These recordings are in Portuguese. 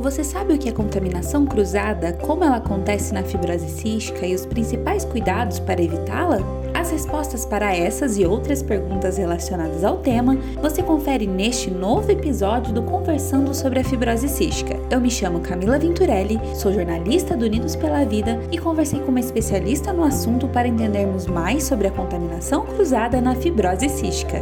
Você sabe o que é contaminação cruzada, como ela acontece na fibrose cística e os principais cuidados para evitá-la? As respostas para essas e outras perguntas relacionadas ao tema você confere neste novo episódio do Conversando sobre a Fibrose Cística. Eu me chamo Camila Venturelli, sou jornalista do Unidos pela Vida e conversei com uma especialista no assunto para entendermos mais sobre a contaminação cruzada na fibrose cística.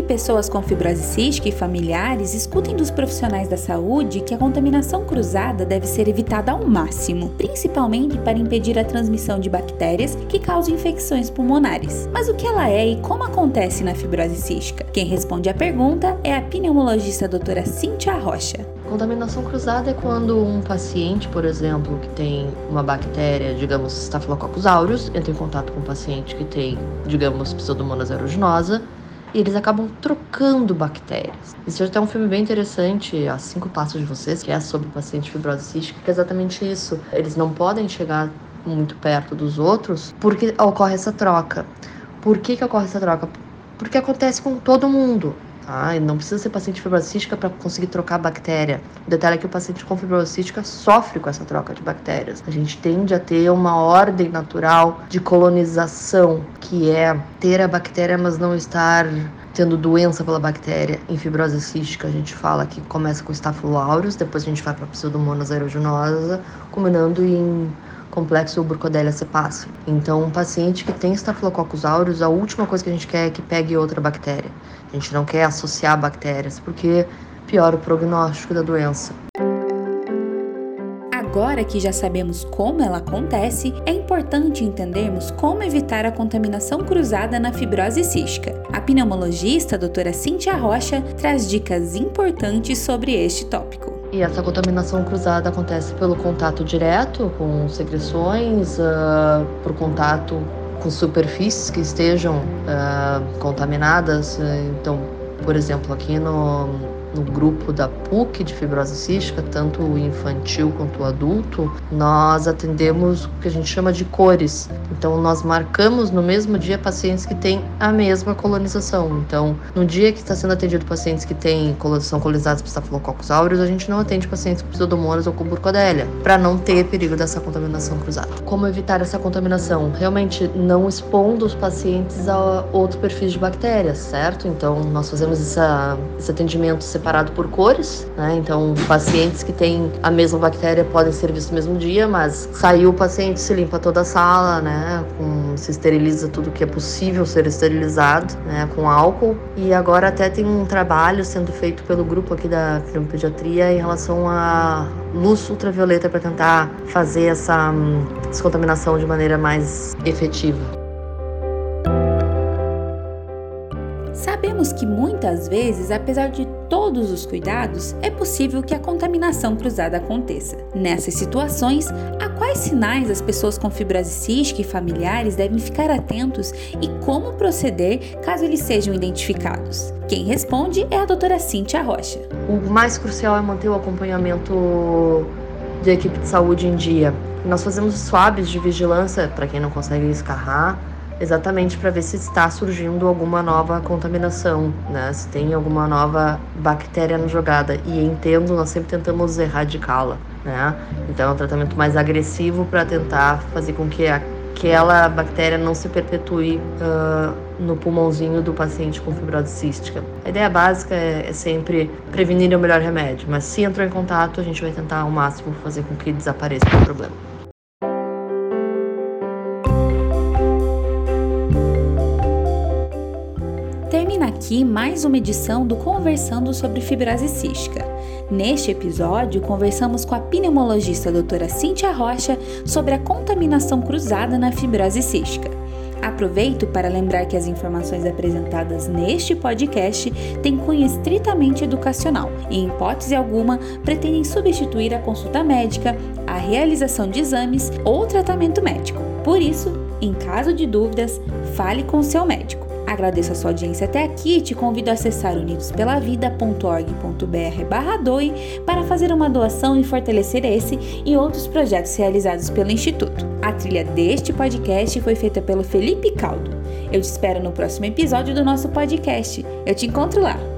Pessoas com fibrose cística e familiares escutem dos profissionais da saúde que a contaminação cruzada deve ser evitada ao máximo, principalmente para impedir a transmissão de bactérias que causam infecções pulmonares. Mas o que ela é e como acontece na fibrose cística? Quem responde à pergunta é a pneumologista doutora Cíntia Rocha. Contaminação cruzada é quando um paciente, por exemplo, que tem uma bactéria, digamos, Staphylococcus aureus, entra em contato com um paciente que tem, digamos, Pseudomonas aeruginosa, e eles acabam trocando bactérias. Existe até um filme bem interessante, A Cinco Passos de Vocês, que é sobre paciente fibrose cística, que é exatamente isso. Eles não podem chegar muito perto dos outros porque ocorre essa troca. Por que, que ocorre essa troca? Porque acontece com todo mundo. Tá? E não precisa ser paciente fibrose cística para conseguir trocar bactéria. O detalhe é que o paciente com fibrose cística sofre com essa troca de bactérias. A gente tende a ter uma ordem natural de colonização, que é ter a bactéria, mas não estar tendo doença pela bactéria em fibrose cística, a gente fala que começa com Staphylococcus depois a gente vai para Pseudomonas aeruginosa, culminando em complexo Burkholderia cepacium. Então, um paciente que tem Staphylococcus aureus, a última coisa que a gente quer é que pegue outra bactéria. A gente não quer associar bactérias, porque piora o prognóstico da doença. Agora que já sabemos como ela acontece, é importante entendermos como evitar a contaminação cruzada na fibrose cística. A pneumologista a doutora Cíntia Rocha traz dicas importantes sobre este tópico. E essa contaminação cruzada acontece pelo contato direto com secreções, uh, por contato com superfícies que estejam uh, contaminadas. Então, por exemplo, aqui no, no grupo da PUC de fibrose cística, tanto o infantil quanto o adulto, nós atendemos o que a gente chama de cores. Então, nós marcamos no mesmo dia pacientes que têm a mesma colonização. Então, no dia que está sendo atendido pacientes que têm são colonizados por Staphylococcus aureus, a gente não atende pacientes com pseudomonas ou com burkholderia, para não ter perigo dessa contaminação cruzada. Como evitar essa contaminação? Realmente não expondo os pacientes a outros perfis de bactérias, certo? Então, nós fazemos essa, esse atendimento separado por cores, né? Então, pacientes que têm a mesma bactéria podem ser vistos no mesmo dia, mas saiu o paciente, se limpa toda a sala, né? Com, se esteriliza tudo que é possível ser esterilizado, né? Com álcool. E agora até tem um trabalho sendo feito pelo grupo aqui da Criopediatria em relação a luz ultravioleta para tentar fazer essa hum, descontaminação de maneira mais efetiva. Sabemos que muitas vezes, apesar de todos os cuidados, é possível que a contaminação cruzada aconteça. Nessas situações, a quais sinais as pessoas com fibrose cística e familiares devem ficar atentos e como proceder caso eles sejam identificados? Quem responde é a doutora Cíntia Rocha. O mais crucial é manter o acompanhamento da equipe de saúde em dia. Nós fazemos swabs de vigilância para quem não consegue escarrar exatamente para ver se está surgindo alguma nova contaminação, né? Se tem alguma nova bactéria na jogada. E entendo, nós sempre tentamos erradicá-la, né? Então é um tratamento mais agressivo para tentar fazer com que aquela bactéria não se perpetue uh, no pulmãozinho do paciente com fibrose cística. A ideia básica é, é sempre prevenir é o melhor remédio, mas se entrou em contato, a gente vai tentar ao máximo fazer com que desapareça o problema. Termina aqui mais uma edição do Conversando sobre Fibrose Cística. Neste episódio, conversamos com a pneumologista doutora Cíntia Rocha sobre a contaminação cruzada na fibrose cística. Aproveito para lembrar que as informações apresentadas neste podcast têm cunho estritamente educacional e, em hipótese alguma, pretendem substituir a consulta médica, a realização de exames ou tratamento médico. Por isso, em caso de dúvidas, fale com seu médico. Agradeço a sua audiência até aqui e te convido a acessar unidospelavida.org.br barra doe para fazer uma doação e fortalecer esse e outros projetos realizados pelo Instituto. A trilha deste podcast foi feita pelo Felipe Caldo. Eu te espero no próximo episódio do nosso podcast. Eu te encontro lá.